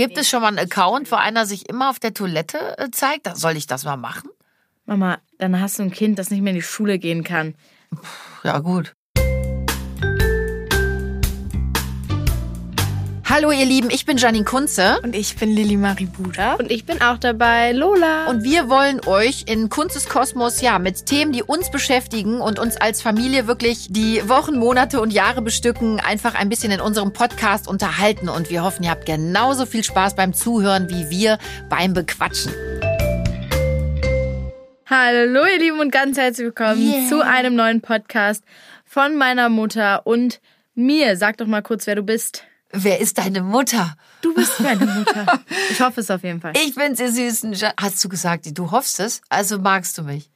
Gibt es schon mal einen Account, wo einer sich immer auf der Toilette äh, zeigt? Soll ich das mal machen? Mama, dann hast du ein Kind, das nicht mehr in die Schule gehen kann. Ja, gut. Hallo ihr Lieben, ich bin Janine Kunze Und ich bin Lilly Marie Buda. Und ich bin auch dabei, Lola. und wir wollen euch in Kunzes Kosmos ja mit Themen, die uns beschäftigen und uns als Familie wirklich die Wochen, Monate und Jahre bestücken, einfach ein bisschen in unserem Podcast unterhalten und wir hoffen, ihr habt genauso viel Spaß beim Zuhören wie wir beim Bequatschen. Hallo ihr Lieben und ganz herzlich willkommen Yeah. zu einem neuen Podcast von meiner Mutter und mir. Sag doch mal kurz, wer du bist. Wer ist deine Mutter? Du bist meine Mutter. Ich hoffe es auf jeden Fall. Ich bin's, ihr Süßen. Hast du gesagt, du hoffst es? Also magst du mich?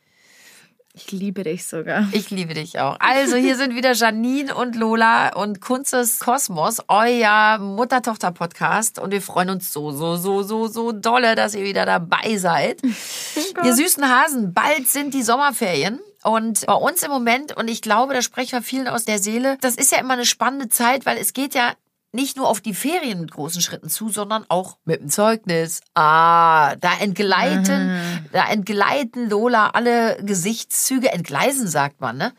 Ich liebe dich sogar. Ich liebe dich auch. Also hier sind wieder Janine und Lola und Kunzes Kosmos, euer Mutter-Tochter-Podcast. Und wir freuen uns so, so, so, so, so dolle, dass ihr wieder dabei seid. ihr süßen Hasen, bald sind die Sommerferien. Und bei uns im Moment, und ich glaube, da sprechen wir vielen aus der Seele, das ist ja immer eine spannende Zeit, weil es geht ja nicht nur auf die Ferien mit großen Schritten zu, sondern auch mit dem Zeugnis. Ah, da entgleiten, da entgleiten Lola alle Gesichtszüge, entgleisen sagt man, ne?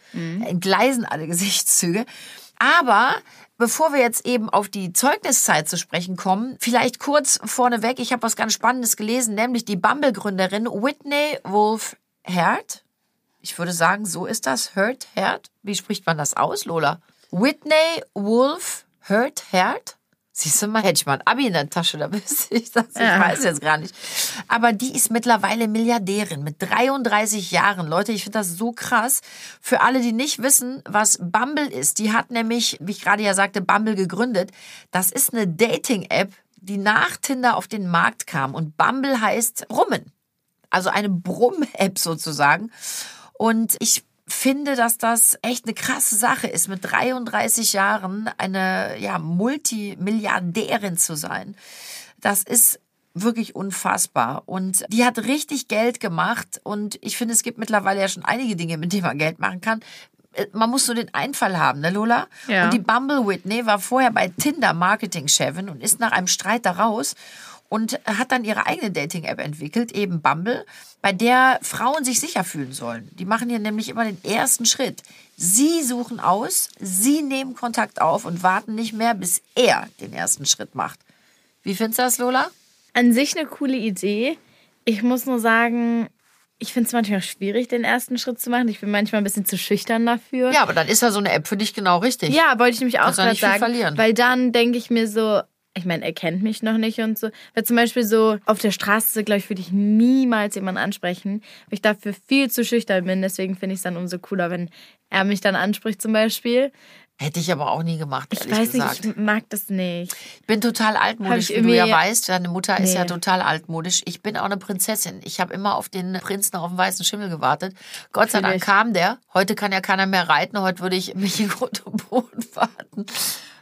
Entgleisen alle Gesichtszüge. Aber bevor wir jetzt eben auf die Zeugniszeit zu sprechen kommen, vielleicht kurz vorneweg, ich habe was ganz Spannendes gelesen, nämlich die Bumble-Gründerin Whitney Wolf Herd. Ich würde sagen, so ist das. Hurt, Herd. Wie spricht man das aus, Lola? Whitney Wolf Hurt, Herd. Siehst du mal, hätte ich mal ein Abi in der Tasche, da wüsste ich das. Ich Ja. weiß jetzt gar nicht. Aber die ist mittlerweile Milliardärin mit 33 Jahren. Leute, ich finde das so krass. Für alle, die nicht wissen, was Bumble ist, die hat nämlich, wie ich gerade ja sagte, Bumble gegründet. Das ist eine Dating-App, die nach Tinder auf den Markt kam. Und Bumble heißt Brummen also eine Brumm-App sozusagen. Und ich finde, dass das echt eine krasse Sache ist, mit 33 Jahren eine ja, Multimilliardärin zu sein. Das ist wirklich unfassbar. Und die hat richtig Geld gemacht. Und ich finde, es gibt mittlerweile ja schon einige Dinge, mit denen man Geld machen kann. Man muss nur den Einfall haben, ne, Lola? Ja. Und die Bumble Whitney war vorher bei Tinder Marketing-Chefin und ist nach einem Streit da raus und hat dann ihre eigene Dating-App entwickelt, eben Bumble, bei der Frauen sich sicher fühlen sollen. Die machen hier nämlich immer den ersten Schritt. Sie suchen aus, sie nehmen Kontakt auf und warten nicht mehr, bis er den ersten Schritt macht. Wie findest du das, Lola? An sich eine coole Idee. Ich muss nur sagen, ich finde es manchmal schwierig, den ersten Schritt zu machen. Ich bin manchmal ein bisschen zu schüchtern dafür. Ja, aber dann ist ja so eine App für dich genau richtig. Ja, wollte ich nämlich auch gerade sagen. verlieren. Weil dann denke ich mir so, ich meine, er kennt mich noch nicht und so. Weil zum Beispiel so auf der Straße, glaube ich, würde ich niemals jemanden ansprechen, weil ich dafür viel zu schüchtern bin. Deswegen finde ich es dann umso cooler, wenn er mich dann anspricht zum Beispiel. Hätte ich aber auch nie gemacht, Ich weiß gesagt. nicht, ich mag das nicht. Ich bin total altmodisch, wie du ja weißt. Deine Mutter ist Nee. ja total altmodisch. Ich bin auch eine Prinzessin. Ich habe immer auf den Prinzen auf dem weißen Schimmel gewartet. Gott sei Dank kam der. Heute kann ja keiner mehr reiten. Heute würde ich mich in Grund und Boden warten.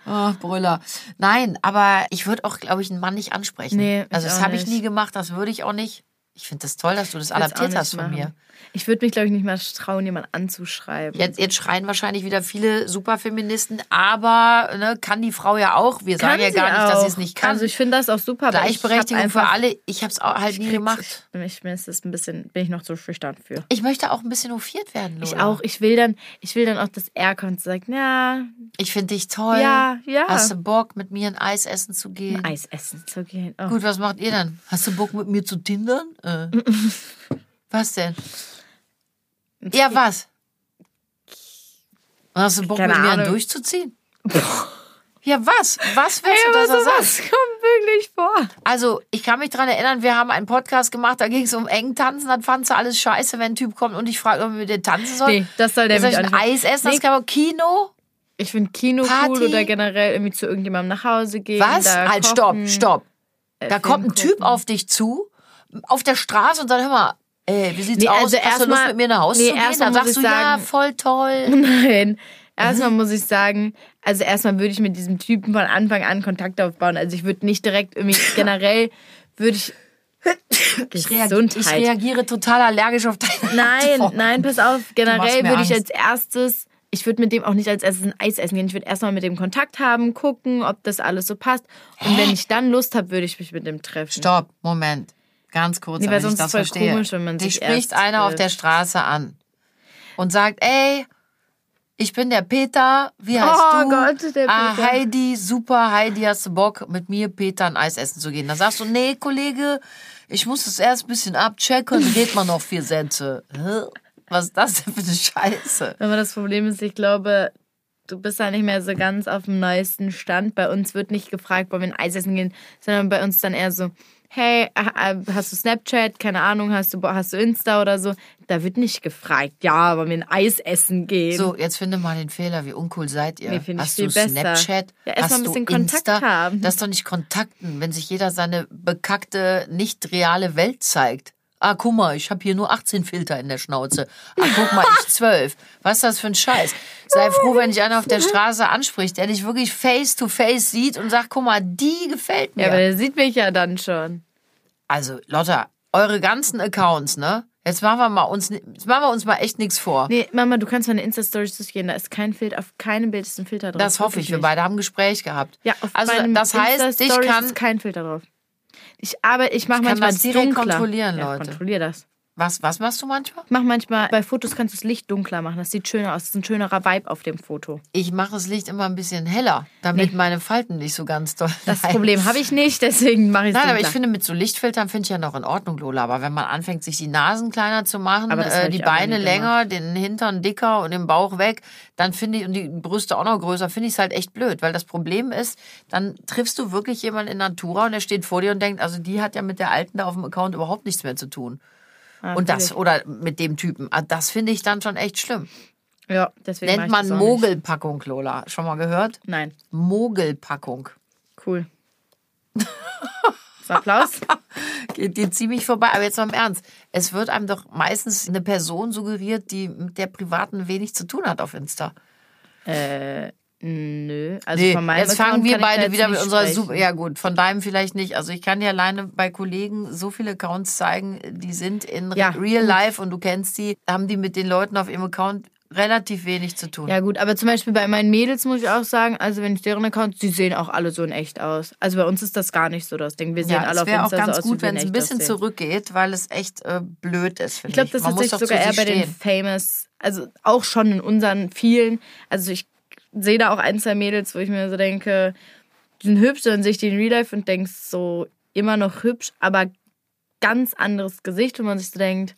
Oh, Brüller. Nein, aber ich würde auch, glaube ich, einen Mann nicht ansprechen. Nee, also das habe ich nie gemacht. Das würde ich auch nicht. Ich finde das toll, dass du das adaptiert hast von machen. mir. Ich würde mich, glaube ich, nicht mal trauen, jemanden anzuschreiben. Jetzt, jetzt schreien wahrscheinlich wieder viele Superfeministen, aber ne, kann die Frau ja auch. Wir sagen ja gar nicht, dass sie es nicht kann. Also ich finde das auch super. Gleichberechtigung für alle. Ich habe es halt nie gemacht. Ich, mir ist das ein bisschen, bin ich noch zu schüchtern für. Ich möchte auch ein bisschen hofiert werden, Lola. Ich auch. Ich will dann, ich will dann auch, dass er kommt und sagt, ja, Ich finde dich toll. Ja, ja. Hast du Bock, mit mir ein Eis essen zu gehen? Eis essen zu gehen. Oh. Gut, was macht ihr dann? Hast du Bock, mit mir zu tindern? Äh. was denn? Ja, was? Hast du Bock, Keine mit mir Ahnung. durchzuziehen? Ja, was? Was willst du, dass er sagt? das kommt wirklich vor. Also, ich kann mich dran erinnern, wir haben einen Podcast gemacht, da ging es um eng tanzen, dann fandst du alles scheiße, wenn ein Typ kommt und ich frage, ob wir mit dir tanzen sollen. Nee, das soll der soll mich ich ein nicht Eis essen, das Nee. kann man Kino. Ich finde Kino Party? cool oder generell irgendwie zu irgendjemandem nach Hause gehen. Was? Halt, kochen, stopp, stopp. äh, Da Film kommt ein Typ gucken. auf dich zu, auf der Straße und sagt, hör mal, ey, wie sieht's Nee, aus? also Hast du Lust, mit mir nach Hause nee, zu gehen? erstmal Dann sagst du, ich ja, sagen- voll toll. Nein. Erstmal muss ich sagen, also erstmal würde ich mit diesem Typen von Anfang an Kontakt aufbauen. Also ich würde nicht direkt irgendwie generell würde ich Ich, reagiere, ich reagiere total allergisch auf deine Nein, Antwort. nein, pass auf. Generell würde ich als erstes ich würde mit dem auch nicht als erstes ein Eis essen gehen. Ich würde erstmal mit dem Kontakt haben, gucken, ob das alles so passt. Und wenn ich dann Lust habe, würde ich mich mit dem treffen. Stopp, Moment. Ganz kurz, Nee, weil damit ich sonst das ist voll verstehe. komisch, wenn man Dich spricht einer auf trifft. der Straße an und sagt, ey, ich bin der Peter, wie heißt Oh du? Gott, der Ah, Peter. Heidi, super, Heidi, hast du Bock, mit mir Peter ein Eis essen zu gehen? Dann sagst du, nee, Kollege, ich muss das erst ein bisschen abchecken, red mal noch vier Sätze. Was ist das denn für eine Scheiße? Aber das Problem ist, ich glaube, du bist da nicht mehr so ganz auf dem neuesten Stand. Bei uns wird nicht gefragt, wollen wir ein Eis essen gehen, sondern bei uns dann eher so, hey, äh, hast du Snapchat? Keine Ahnung, hast du, hast du Insta oder so? Da wird nicht gefragt, ja, wollen wir ein Eis essen gehen? So, jetzt finde mal den Fehler. Wie uncool seid ihr? Nee, Hast du besser. Snapchat? Ja, erst mal Hast ein bisschen Kontakt Insta? haben. Das ist doch nicht Kontakten, wenn sich jeder seine bekackte, nicht reale Welt zeigt. Ah, guck mal, ich habe hier nur 18 Filter in der Schnauze. Ah, guck mal, ich 12. Was ist das für ein Scheiß? Sei froh, wenn dich einer auf der Straße anspricht, der dich wirklich face to face sieht und sagt, guck mal, die gefällt mir. ja, aber der sieht mich ja dann schon. also, Lotta, eure ganzen Accounts, ne? Jetzt machen wir mal uns, jetzt machen wir uns mal echt nichts vor. Nee, Mama, du kannst meine Insta-Stories durchgehen. Da ist kein Filter, auf keinem Bild ist ein Filter drauf. Das hoffe ich. Wir beide haben ein Gespräch gehabt. Ja, auf also das heißt, ich kann ist kein Filter drauf. Ich aber ich mache kann manchmal das direkt dunkler. kontrollieren, ja, Leute. Kontrollier das. Was was machst du manchmal? Ich mach manchmal bei Fotos kannst du das Licht dunkler machen. Das sieht schöner aus. Das ist ein schönerer Vibe auf dem Foto. Ich mache das Licht immer ein bisschen heller, damit meine Falten nicht so ganz doll. Das leiden. Problem habe ich nicht, deswegen mache ich es Nein, aber dunkler. ich finde, mit so Lichtfiltern finde ich ja noch in Ordnung, Lola. Aber wenn man anfängt, sich die Nasen kleiner zu machen, Aber äh, die aber Beine länger, den Hintern dicker und den Bauch weg, dann finde ich, und die Brüste auch noch größer, finde ich es halt echt blöd. Weil das Problem ist, dann triffst du wirklich jemanden in Natura und er steht vor dir und denkt, also die hat ja mit der Alten da auf dem Account überhaupt nichts mehr zu tun. Ah, und das, oder mit dem Typen. Ah, Das finde ich dann schon echt schlimm. ja, deswegen Nennt man auch nicht. Mogelpackung, Lola. Schon mal gehört? Nein, Mogelpackung. cool. Applaus. Geht dir ziemlich vorbei. Aber jetzt mal im Ernst. Es wird einem doch meistens eine Person suggeriert, die mit der Privaten wenig zu tun hat auf Insta. Nö, also Nee, von meinem jetzt fangen Account wir ich da beide wieder mit unserer sprechen. Super. Ja, gut, von deinem vielleicht nicht. Also ich kann dir alleine bei Kollegen so viele Accounts zeigen, die sind in Ja, Real gut. Life und du kennst die, haben die mit den Leuten auf ihrem Account relativ wenig zu tun. Ja gut, aber zum Beispiel bei meinen Mädels muss ich auch sagen, also wenn ich deren Accounts, die sehen auch alle so in echt aus. Also bei uns ist das gar nicht so das Ding. Wir sehen Ja, alle es auf wäre auch Insta ganz so aus, gut, wie wir in wenn es ein bisschen aussehen. zurückgeht, weil es echt äh, blöd ist, finde Ich glaube, das ist tatsächlich sogar eher bei den stehen. Famous, also auch schon in unseren vielen. Also ich sehe da auch ein, zwei Mädels, wo ich mir so denke, die sind hübsch, dann sehe ich die in Real Life und denke so, immer noch hübsch, aber ganz anderes Gesicht, wo man sich so denkt,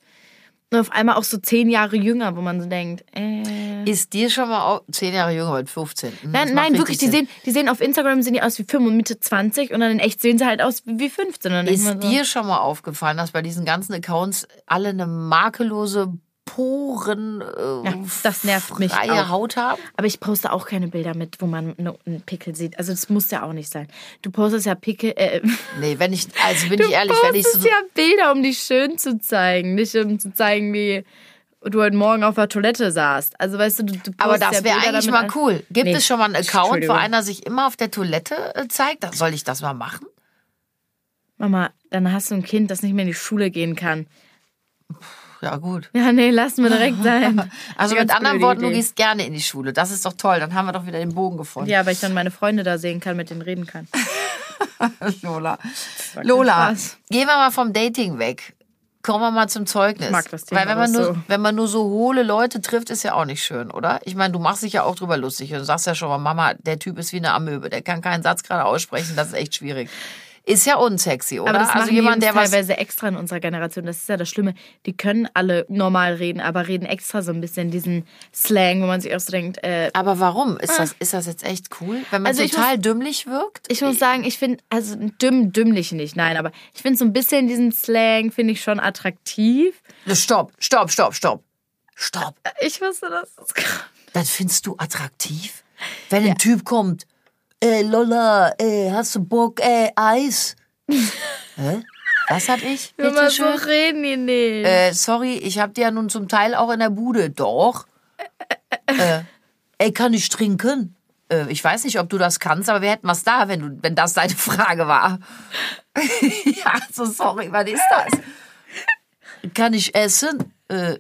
und auf einmal auch so zehn Jahre jünger, wo man so denkt, äh. Ist dir schon mal au- zehn Jahre jünger mit 15? Hm, Nein, nein, wirklich, die sehen, die sehen auf Instagram sehen die aus wie 5 und Mitte 20 und dann in echt sehen sie halt aus wie 15. Und dann denkt Ist so, dir schon mal aufgefallen, dass bei diesen ganzen Accounts alle eine makellose Poren äh, Ja, das nervt mich freie auch. Haut haben? Aber ich poste auch keine Bilder mit, wo man ne- einen Pickel sieht. Also das muss ja auch nicht sein. Du postest ja Pickel, äh, Nee, wenn ich, also bin du ich ehrlich, wenn ich postest so, ja Bilder, um dich schön zu zeigen, nicht um zu zeigen, wie du heute Morgen auf der Toilette saßt. Also weißt du, du, du postest aber das ja wäre eigentlich mal cool. Gibt Nee, es schon mal einen Account, wo einer sich immer auf der Toilette äh, zeigt? Soll ich das mal machen? Mama, dann hast du ein Kind, das nicht mehr in die Schule gehen kann. Ja, gut. Ja, nee, lassen wir direkt sein. Also mit anderen Worten, du Idee. gehst gerne in die Schule. Das ist doch toll. Dann haben wir doch wieder den Bogen gefunden. Ja, weil ich dann meine Freunde da sehen kann, mit denen reden kann. Lola. Lola, Spaß. gehen wir mal vom Dating weg. Kommen wir mal zum Zeugnis. Ich mag das Thema Weil wenn man, nur, so. wenn man nur so hohle Leute trifft, ist ja auch nicht schön, oder? Ich meine, du machst dich ja auch drüber lustig und du sagst ja schon mal, Mama, der Typ ist wie eine Amöbe, der kann keinen Satz gerade aussprechen, das ist echt schwierig. Ist ja unsexy, oder? Aber das also jemand, der teilweise extra in unserer Generation. Das ist ja das Schlimme. Die können alle normal reden, aber reden extra so ein bisschen diesen Slang, wo man sich auch so denkt, äh, Aber warum? Ist das, ist das jetzt echt cool? Wenn man Also total dümmlich wirkt? ich muss sagen, ich finde, also dümm, dümmlich nicht, nein, aber ich finde so ein bisschen diesen Slang, finde ich schon attraktiv. Stopp, stopp, stopp, stopp. Stopp. Ich wusste, das Das findest du attraktiv? Wenn ein Typ kommt, ey Lola, ey, hast du Bock, ey, Eis? Hä? Was hab ich? Immer Bitte so schön. reden die nicht. Äh, sorry, ich hab die ja nun zum Teil auch in der Bude. Doch. Äh, ey, kann ich trinken? Äh, ich weiß nicht, ob du das kannst, aber wir hätten was da, wenn, du, wenn das deine Frage war. ja, so sorry, was ist das? Kann ich essen? Äh,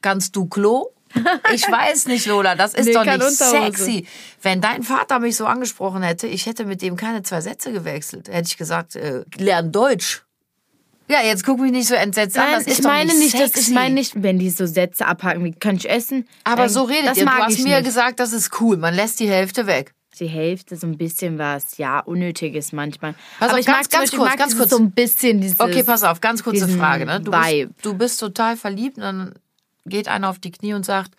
kannst du Klo? Ich weiß nicht, Lola, das ist Nee, doch nicht sexy. Wenn dein Vater mich so angesprochen hätte, ich hätte mit dem keine zwei Sätze gewechselt. Hätte ich gesagt, äh, lern Deutsch. Ja, jetzt guck mich nicht so entsetzt an. Nein, Das ist ich doch meine nicht nicht, das, sexy. ich meine nicht, wenn die so Sätze abhaken, wie kann ich essen? Aber Ähm, so redet das ihr. Du hast ich mir nicht. gesagt, das ist cool. Man lässt die Hälfte weg. Die Hälfte so ein bisschen was, ja, unnötiges manchmal. Pass Aber auf, ich ganz- mag ganz Beispiel, kurz, mag ganz kurz. so ein bisschen dieses. Okay, pass auf, ganz kurze Frage. Ne? Du, bist, du bist total verliebt und dann geht einer auf die Knie und sagt,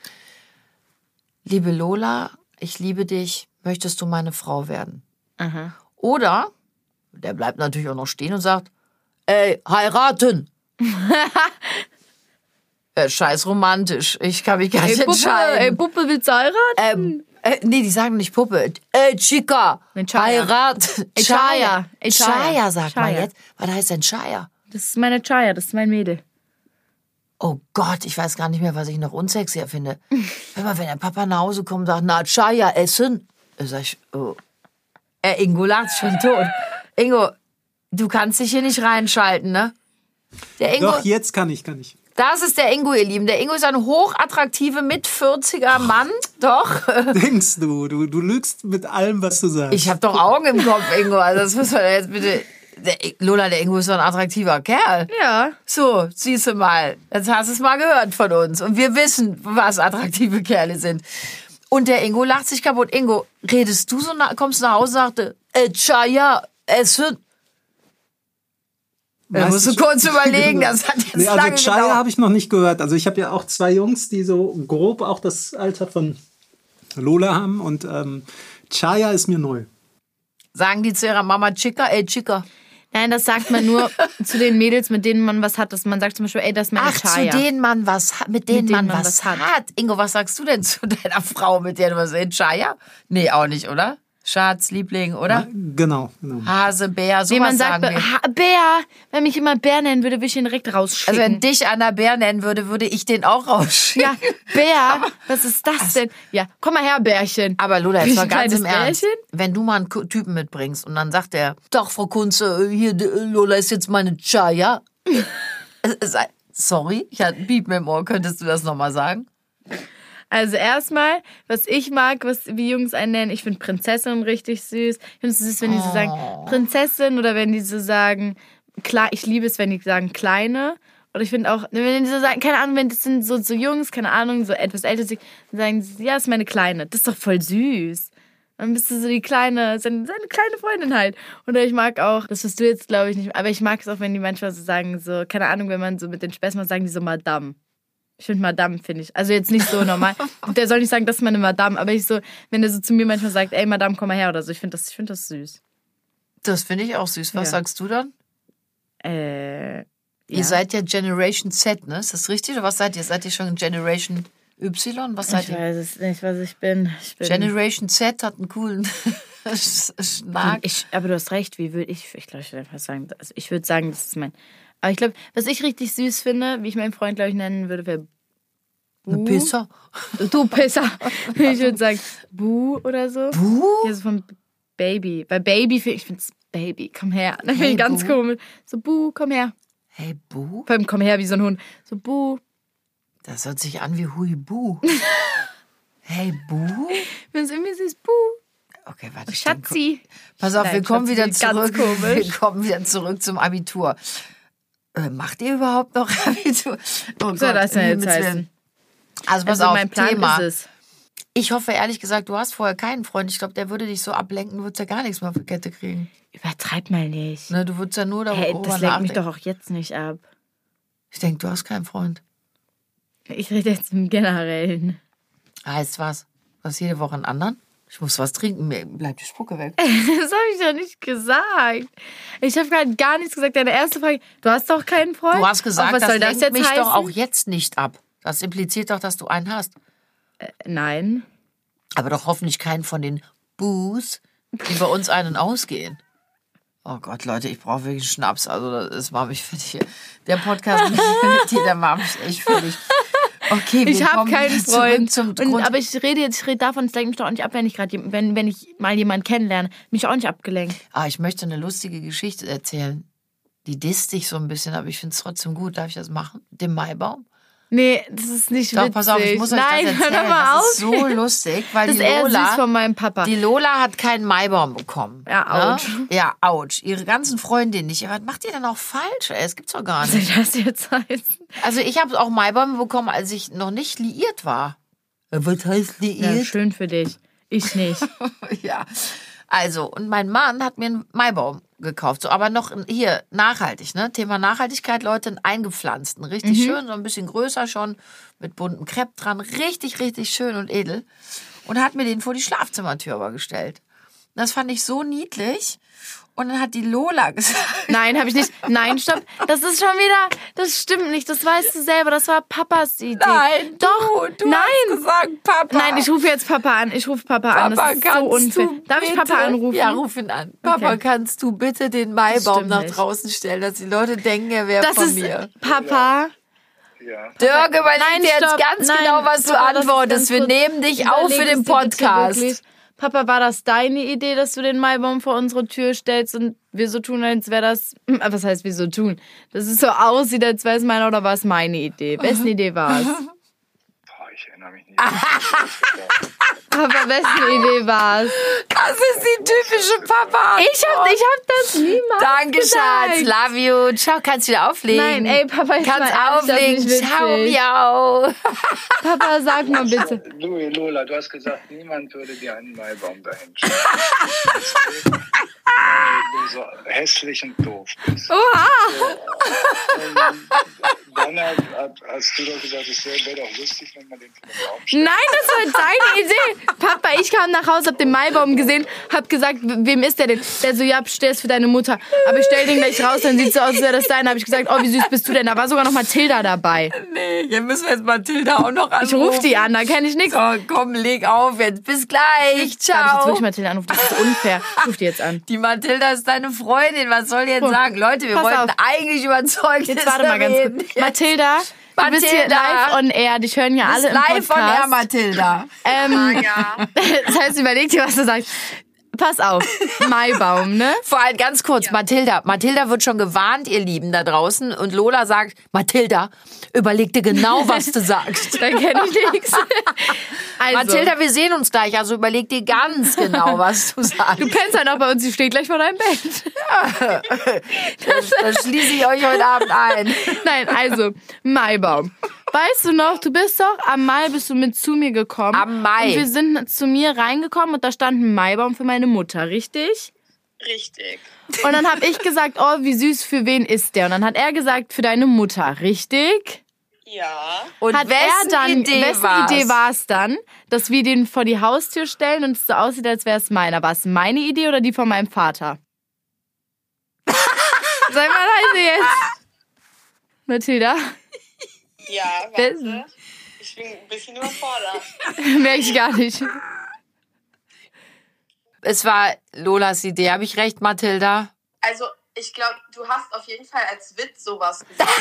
liebe Lola, ich liebe dich, möchtest du meine Frau werden? Aha. Oder, der bleibt natürlich auch noch stehen und sagt, ey, heiraten. äh, scheiß romantisch. Ich kann mich gar Ey, nicht Puppe, entscheiden. ey, Puppe, willst du heiraten? ähm, äh, nee, die sagen nicht Puppe. Ey, Chica, Nee, Chaya. heirat. Ey, Chaya. Ey, Chaya. Sagt man Chaya. jetzt. Was heißt denn Chaya? Das ist meine Chaya, das ist mein Mädel. Oh Gott, ich weiß gar nicht mehr, was ich noch unsexier finde. Mal, wenn der Papa nach Hause kommt und sagt, na, Chaya essen. Sag ich, oh. Äh, Ingo lacht schon tot. Ingo, du kannst dich hier nicht reinschalten, ne? Der Ingo, Doch, jetzt kann ich, kann ich. das ist der Ingo, ihr Lieben. Der Ingo ist ein hochattraktive, mit 40er Mann. Doch. Denkst du, du, du lügst mit allem, was du sagst. Ich habe doch Augen im Kopf, Ingo. Also das müssen wir jetzt bitte... Der, Lola, der Ingo ist doch ein attraktiver Kerl. Ja. So, siehst du mal. Jetzt hast du es mal gehört von uns. Und wir wissen, was attraktive Kerle sind. Und der Ingo lacht sich kaputt. Ingo, redest du so, nach, kommst nach Hause und sagte, äh, Chaya, essen. Da Weiß musst du kurz überlegen, Genau. das hat jetzt Nee, lange also Chaya gedauert. habe ich noch nicht gehört. Also ich habe ja auch zwei Jungs, die so grob auch das Alter von Lola haben. Und ähm, Chaya ist mir neu. Sagen die zu ihrer Mama Chica, ey Chica. Nein, das sagt man nur zu den Mädels, mit denen man was hat. Dass man sagt zum Beispiel, ey, das ist meine Ach, Chaya. zu denen man was hat, mit denen, man, man was was hat. hat. Ingo, was sagst du denn zu deiner Frau, mit der du was in Chaya? Nee, auch nicht, oder? Schatz, Liebling, oder? Genau, genau. Hase, Bär, sowas Wie man sagt, sagen wir. Bär, wenn mich immer Bär nennen würde, würde ich ihn direkt Also rausschicken. wenn dich Anna Bär nennen würde, würde ich den auch rausschicken. ja, Bär, was ist das denn? Ja, komm mal her, Bärchen. Aber Lola, Bin jetzt ich mal ganz im kleines Ernst. Bärchen? Wenn du mal einen Typen mitbringst und dann sagt er, doch, Frau Kunze, hier, Lola ist jetzt meine Chaya. Es- es- Sorry, ich hatte ein im Ohr. Könntest du das nochmal sagen? Also erstmal, was ich mag, was wie Jungs einen nennen, ich finde Prinzessin richtig süß. Ich finde es süß, wenn die so sagen Prinzessin oder wenn die so sagen, klar, ich liebe es, wenn die sagen kleine. Oder ich finde auch, wenn die so sagen, keine Ahnung, wenn das sind so, so Jungs, keine Ahnung, so etwas älter sind, dann sagen sie, ja, das ist meine Kleine. Das ist doch voll süß. Dann bist du so die kleine, seine, seine kleine Freundin halt. Oder ich mag auch, das wirst du jetzt glaube ich nicht, aber ich mag es auch, wenn die manchmal so sagen, so, keine Ahnung, wenn man so mit den Späßen macht, sagen die so Madame. Ich finde Madame, finde ich. Also jetzt nicht so normal. der soll nicht sagen, das ist meine Madame, aber ich so, wenn der so zu mir manchmal sagt, ey Madame, komm mal her oder so, ich finde das, ich finde das süß. Das finde ich auch süß. Was Ja. sagst du dann? Äh, Ihr seid ja Generation Z, ne? Ist das richtig? Oder was seid ihr? Seid ihr schon Generation Y? Was seid ich ihr? weiß es nicht, was ich bin. Ich bin Generation Z hat einen coolen Schnack. ich, aber du hast recht, wie würde ich, ich glaube, ich würde einfach sagen, also ich würde sagen, das ist mein, aber ich glaube, was ich richtig süß finde, wie ich meinen Freund, glaube ich, nennen würde, wäre Eine Pisser. Du Pisser. Ich würde sagen, Bu oder so. Bu? Ja, so von Baby. Bei Baby, ich finde es Baby, komm her. Dann Hey, finde ich ganz Bu. komisch. So, Bu, komm her. Hey, Bu? Vor allem, komm her wie so ein Hund. So, Bu. Das hört sich an wie Huibu. hey, Bu? Ich finde es irgendwie süß. Bu. Okay, warte. Schatzi. Pass auf, Nein, wir kommen Schatzi wieder zurück. Wir kommen wieder zurück zum Abitur. Äh, macht ihr überhaupt noch Abitur? Oh soll das jetzt heißen? Also pass Also auf, mein Plan Thema. ist es. Ich hoffe ehrlich gesagt, du hast vorher keinen Freund. Ich glaube, der würde dich so ablenken, du würdest ja gar nichts mehr auf die Kette kriegen. Übertreib mal nicht. Ne, du würdest ja nur darüber Hey, das lenkt mich doch auch jetzt nicht ab. Ich denke, du hast keinen Freund. Ich rede jetzt im Generellen. Heißt was? Du hast jede Woche einen anderen? Ich muss was trinken, mir bleibt die Spucke weg. Das habe ich doch nicht gesagt. Ich habe gerade gar nichts gesagt. Deine erste Frage, du hast doch keinen Freund? Du hast gesagt, das soll das mich heißen? doch auch jetzt nicht ab. Das impliziert doch, dass du einen hast. Nein. Aber doch hoffentlich keinen von den Boos, die bei uns einen ausgehen. Oh Gott, Leute, ich brauche wirklich Schnaps. Also das macht mich fertig. hier. Der Podcast der macht mich echt fertig. Okay, Ich habe keinen Freund. Zum und, aber ich rede jetzt, ich rede davon, es lenkt mich doch auch nicht ab, wenn ich gerade, wenn, wenn ich mal jemanden kennenlerne, mich auch nicht abgelenkt. ah, ich möchte eine lustige Geschichte erzählen. Die disst dich so ein bisschen, aber ich finde es trotzdem gut. Darf ich das machen? Dem Maibaum? Nee, das ist nicht Doch, witzig. pass auf, ich muss euch Nein, das hör erzählen. mal das ist so lustig, weil das die Lola, von meinem Papa. die Lola hat keinen Maibaum bekommen. Ja, ouch. Ne? Ja, ouch. Ihre ganzen Freundinnen nicht. Was macht ihr denn auch falsch? Ey? Das gibt's doch gar nicht. Soll das jetzt heißen? Also ich habe auch Maibäume bekommen, als ich noch nicht liiert war. Was heißt Ja, liiert? schön für dich. Ich nicht. Ja. Also, und mein Mann hat mir einen Maibaum gekauft. So, aber noch hier nachhaltig, ne? Thema Nachhaltigkeit, Leute, einen eingepflanzten. Richtig schön, so ein bisschen größer schon, mit buntem Krepp dran. Richtig, richtig schön und edel. Und hat mir den vor die Schlafzimmertür aber gestellt. Das fand ich so niedlich. Und dann hat die Lola gesagt, Nein, habe ich nicht. Nein, stopp. Das ist schon wieder. Das stimmt nicht. Das weißt du selber. Das war Papas Idee. Doch. du nein. hast gesagt, Papa. Nein, ich rufe jetzt Papa an. Ich rufe Papa, an. Das Papa, ist so kannst unfair. du Darf ich bitte- Papa anrufen? Ja, ruf ihn an. Papa, Okay. kannst du bitte den Maibaum nach draußen stellen, dass die Leute denken, er wäre Das von ist mir. Papa. Ja. Dirk, überleg Nein, dir jetzt ganz Nein, genau, was du Papa, antwortest. Wir nehmen dich auf für den Podcast. Papa, war das deine Idee, dass du den Maibaum vor unsere Tür stellst und wir so tun, als wäre das. Hm, Was heißt, wir so tun? Dass es so aussieht, als wäre es meine oder war es meine Idee? Wessen Idee war es? Boah, ich nicht. Papa, wessen Idee war es? Das ist die typische Papa. Ich hab, ich hab das niemals Danke, gesagt. Schatz. Love you. Ciao, kannst wieder auflegen. Nein, ey, Papa, jetzt Kannst mal ehrlich, das ist auflegen. Ciao, miau. Papa, sag mal bitte. Du, Lola, du hast gesagt, niemand würde dir einen Maibaum dahin stellen. Weil du so hässlich und doof bist. Oha! Ähm, dann hat, hat, hast du doch gesagt, es wäre wär doch lustig, wenn man den vor den Baum stellt. Nein, das war deine Idee. Papa, ich kam nach Hause, hab den Maibaum gesehen, hab gesagt, wem ist der denn? Der so, ja, stell es für deine Mutter. Aber ich stell den gleich raus, dann sieht so aus, als wäre das deine. Hab ich gesagt, oh, wie süß bist du denn? Da war sogar noch Mathilda dabei. Nee, hier müssen wir jetzt Mathilda auch noch Ich anrufen. ruf die an, da kenne ich nichts. So, komm, leg auf jetzt. Bis gleich. Darf ich jetzt Ciao. wirklich Mathilda anrufen? Das ist unfair. Ich ruf die jetzt an. Die Mathilda ist deine Freundin. Was soll die jetzt Guck, sagen? Leute, wir pass wollten auf. eigentlich überzeugt Jetzt warte mal ganz kurz. Mathilda, du bist hier Mathilda. live on air. Dich hören ja alle im Live von Podcast. Air, Mathilda. Ähm, das heißt, überleg dir, was du sagst. Pass auf, Maibaum, ne? Vor allem ganz kurz, Mathilda. Mathilda wird schon gewarnt, ihr Lieben da draußen. Und Lola sagt, Mathilda, überleg dir genau, was du sagst. Da kenne ich nichts. Also, Mathilda, wir sehen uns gleich, also überleg dir ganz genau, was du sagst. du pennst halt auch bei uns, sie steht gleich vor deinem Bett. Das, das schließe ich euch heute Abend ein. Nein, also, Maibaum. Weißt du noch, du bist doch am Mai bist du mit zu mir gekommen. Am Mai. Und wir sind zu mir reingekommen und da stand ein Maibaum für meine Mutter, richtig? Richtig. Und dann habe ich gesagt, oh, wie süß, für wen ist der? Und dann hat er gesagt, für deine Mutter, richtig? Ja. Und Hat wessen er dann, Idee wessen war's? Idee war es dann, dass wir den vor die Haustür stellen und es so aussieht, als wäre es meiner? War es meine Idee oder die von meinem Vater? Sei mal leise jetzt. Mathilda, Ja, warte. Ich bin ein bisschen überfordert. merke ich gar nicht. Es war Lolas Idee. Habe ich recht, Mathilda? Also, ich glaube, du hast auf jeden Fall als Witz sowas gesagt.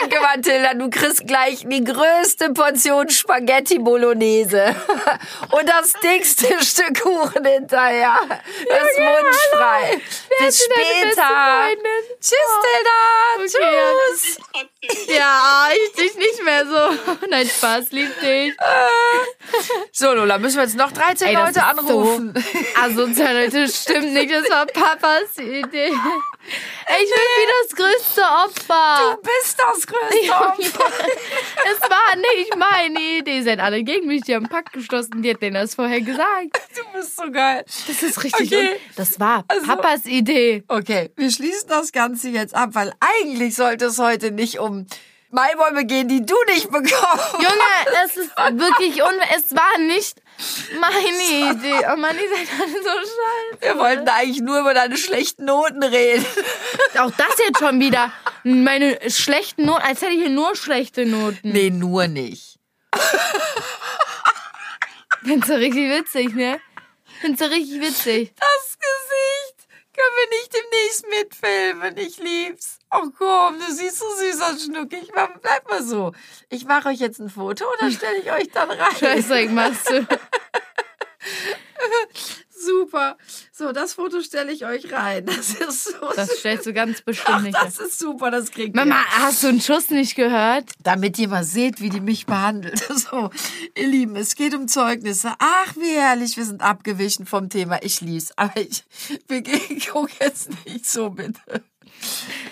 Danke, Mathilda. Du kriegst gleich die größte Portion Spaghetti Bolognese. Und das dickste Stück Kuchen hinterher. Das ist wunschfrei. Bis ist deine beste später. Tschüss, Tilda. Okay, Tschüss. Ja, ich dich nicht mehr so. Nein, Spaß, lieb dich. So, Lola, müssen wir jetzt noch 13 Ey, Leute anrufen. So asozial, Leute, stimmt nicht. Das war Papas Idee. Ey, ich bin wie das größte Opfer. Du bist das größte Opfer. Es war nicht meine Idee. Seid alle gegen mich. Die haben einen Pakt geschlossen. Die hat denen das vorher gesagt. Du bist so geil. Das ist richtig. Okay. Das war Also- Papas Idee. Okay, wir schließen das Ganze jetzt ab, weil eigentlich sollte es heute nicht um Maibäume gehen, die du nicht bekommst. Junge, es ist wirklich un Es war nicht meine Idee. Oh Mann, ihr seid alle so scheiße. Wir wollten eigentlich nur über deine schlechten Noten reden. Auch das jetzt schon wieder. Meine schlechten Noten. Als hätte ich hier nur schlechte Noten. Nee, nur nicht. Findest du richtig witzig, ne? Findest du richtig witzig. Das Gesicht können wir nicht demnächst mitfilmen. Ich lieb's. Oh komm, du siehst so süß aus, Schnucki. Ich mach, bleib mal so. Ich mache euch jetzt ein Foto und dann stelle ich euch dann rein. Scheißzeug machst du. super. So, das Foto stelle ich euch rein. Das ist so. Das stellst du ganz bestimmt Ach, nicht. das ist super, das kriegt Mama, ihr. hast du einen Schuss nicht gehört? Damit ihr mal seht, wie die mich behandelt. So, ihr Lieben, es geht um Zeugnisse. Ach, wie herrlich, wir sind abgewichen vom Thema. Ich lieb's. Aber ich, wir gucken jetzt nicht so, bitte.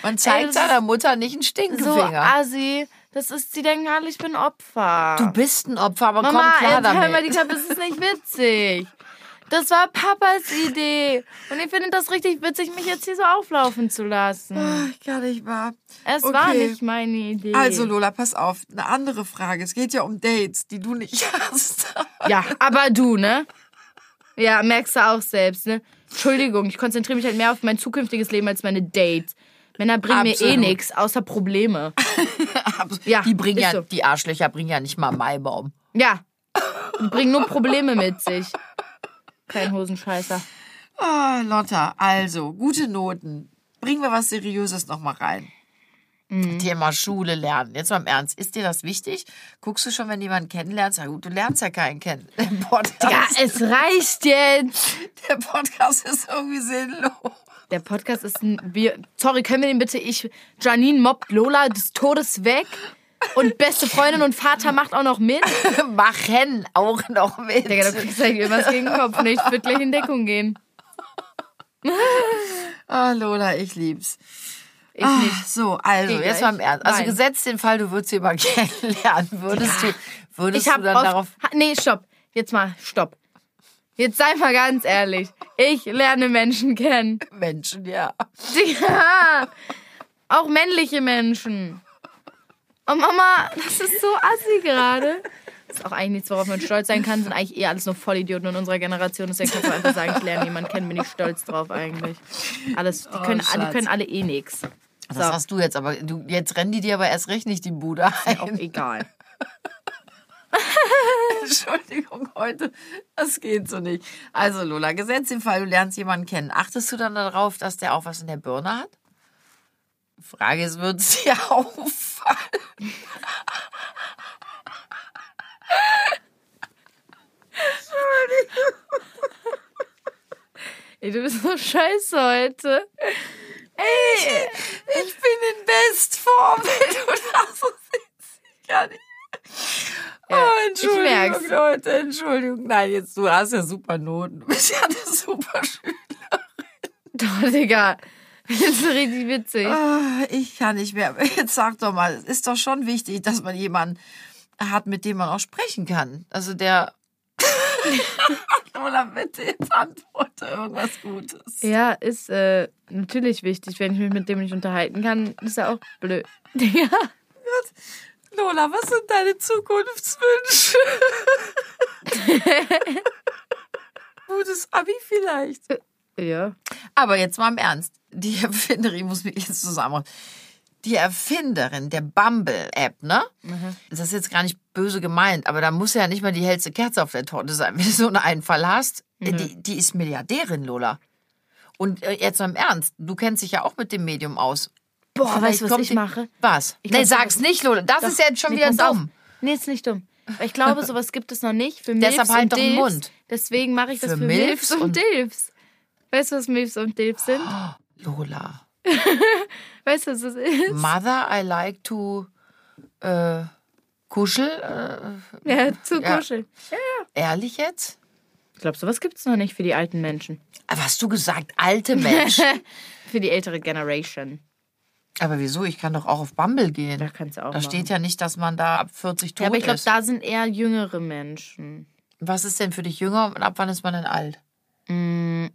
Man zeigt ist seiner Mutter nicht einen So, Stinkefinger. Assi, das ist, die denken alle, ich bin Opfer. du bist ein Opfer, aber Mama, komm klar damit. die Klappe, es ist nicht witzig. Das war Papas Idee. Und ich finde das richtig witzig, mich jetzt hier so auflaufen zu lassen. Ach, Gar nicht wahr. Es Okay. war nicht meine Idee. Also Lola, pass auf, eine andere Frage. Es geht ja um Dates, die du nicht hast. Ja, aber du, ne? Ja, merkst du auch selbst, ne? Entschuldigung, ich konzentriere mich halt mehr auf mein zukünftiges Leben als meine Dates. Männer bringen mir eh Absolut. nichts, außer Probleme. Ja, die bringen ja, so. die Arschlöcher bringen ja nicht mal Maibaum. Ja, die bringen nur Probleme mit sich. Kein Hosenscheißer. Ah, Lotta, also, gute Noten. Bringen wir was Seriöses noch mal rein. Mhm. Thema Schule lernen. Jetzt mal im Ernst. Ist dir das wichtig? Guckst du schon, wenn jemanden kennenlernst? Ja gut, du lernst ja keinen kennen. Der Ja, Podcast, es reicht jetzt. der Podcast ist irgendwie sinnlos. Der Podcast ist ein. Wir, sorry, können wir den bitte? Ich. Janine mobbt Lola des Todes weg. Und beste Freundin und Vater macht auch noch mit. Machen auch noch mit. Digga, du kriegst halt irgendwas gegen den Kopf. Nicht, ich würde gleich in Deckung gehen. Ah, Lola, ich lieb's. Ich Ah, nicht. So, also, Digga, jetzt mal im Ernst. Also, nein. gesetzt den Fall, du würdest jemanden kennenlernen. Würdest du, würdest Ich du dann oft, darauf. Nee, stopp. Jetzt mal, stopp. Jetzt sei mal ganz ehrlich. Ich lerne Menschen kennen. Menschen, ja. Ja. Auch männliche Menschen. Oh Mama, das ist so assi gerade. Das ist auch eigentlich nichts, worauf man stolz sein kann. Sind eigentlich eher alles nur Vollidioten in unserer Generation. Deswegen kannst du einfach sagen, ich lerne jemanden kennen, bin ich stolz drauf eigentlich. Alles, die können, die Schatz. können alle eh nix. Das So. hast du jetzt, aber du, jetzt rennen die dir aber erst recht nicht die Bude ein. Auch egal. Entschuldigung, heute, das geht so nicht. Also Lola, gesetzt den Fall, du lernst jemanden kennen. Achtest du dann darauf, dass der auch was in der Birne hat? Frage ist, wird es dir auffallen? Ey, du bist so scheiße heute. Ey, ich bin in Bestform, wenn du das so siehst. Ich kann nicht. Ja, oh, ich Entschuldigung, merk's. Leute, Entschuldigung. Nein, jetzt, du hast ja super Noten. Du bist ja eine super Schülerin. Doch, Digga. Das ist richtig witzig. Ah, ich kann nicht mehr. Jetzt sag doch mal, es ist doch schon wichtig, dass man jemanden hat, mit dem man auch sprechen kann. Also der. Oder bitte jetzt antworte irgendwas Gutes. Ja, ist äh, natürlich wichtig. Wenn ich mich mit dem nicht unterhalten kann, ist ja auch blöd. Digga. Lola, was sind deine Zukunftswünsche? Gutes Abi vielleicht. Ja. Aber jetzt mal im Ernst. Die Erfinderin, muss mich jetzt zusammen. Die Erfinderin der Bumble-App, ne? Das ist jetzt gar nicht böse gemeint, aber da muss ja nicht mal die hellste Kerze auf der Torte sein. Wenn du so einen Einfall hast, äh, die, die ist Milliardärin, Lola. Und äh, jetzt mal im Ernst, du kennst dich ja auch mit dem Medium aus. Boah, Vielleicht weißt du, was ich die- mache? Was? Ich nee, glaub, sag's nicht, Lola. Das Doch. ist ja jetzt schon Nee, wieder pass auf. dumm. Nee, ist nicht dumm. Ich glaube, sowas gibt es noch nicht. Für Deshalb Milfs halt und Dilfs. Mund. Deswegen mache ich das Für für, Milfs Milfs und, und- Dilfs. Weißt du, was Milfs und Dilfs sind? Lola. Weißt du, was das ist? Mother, I like to äh, kuschel. Äh, Ja, zu Ja. kuscheln. ehrlich jetzt? Ich glaube, sowas gibt es noch nicht für die alten Menschen. Aber hast du gesagt, alte Menschen? Für die ältere Generation. Aber wieso? Ich kann doch auch auf Bumble gehen. Da kannst du auch Da machen. steht ja nicht, dass man da ab 40 tot Ja, aber ich glaube, ist. da sind eher jüngere Menschen. Was ist denn für dich jünger und ab wann ist man denn alt? Mm.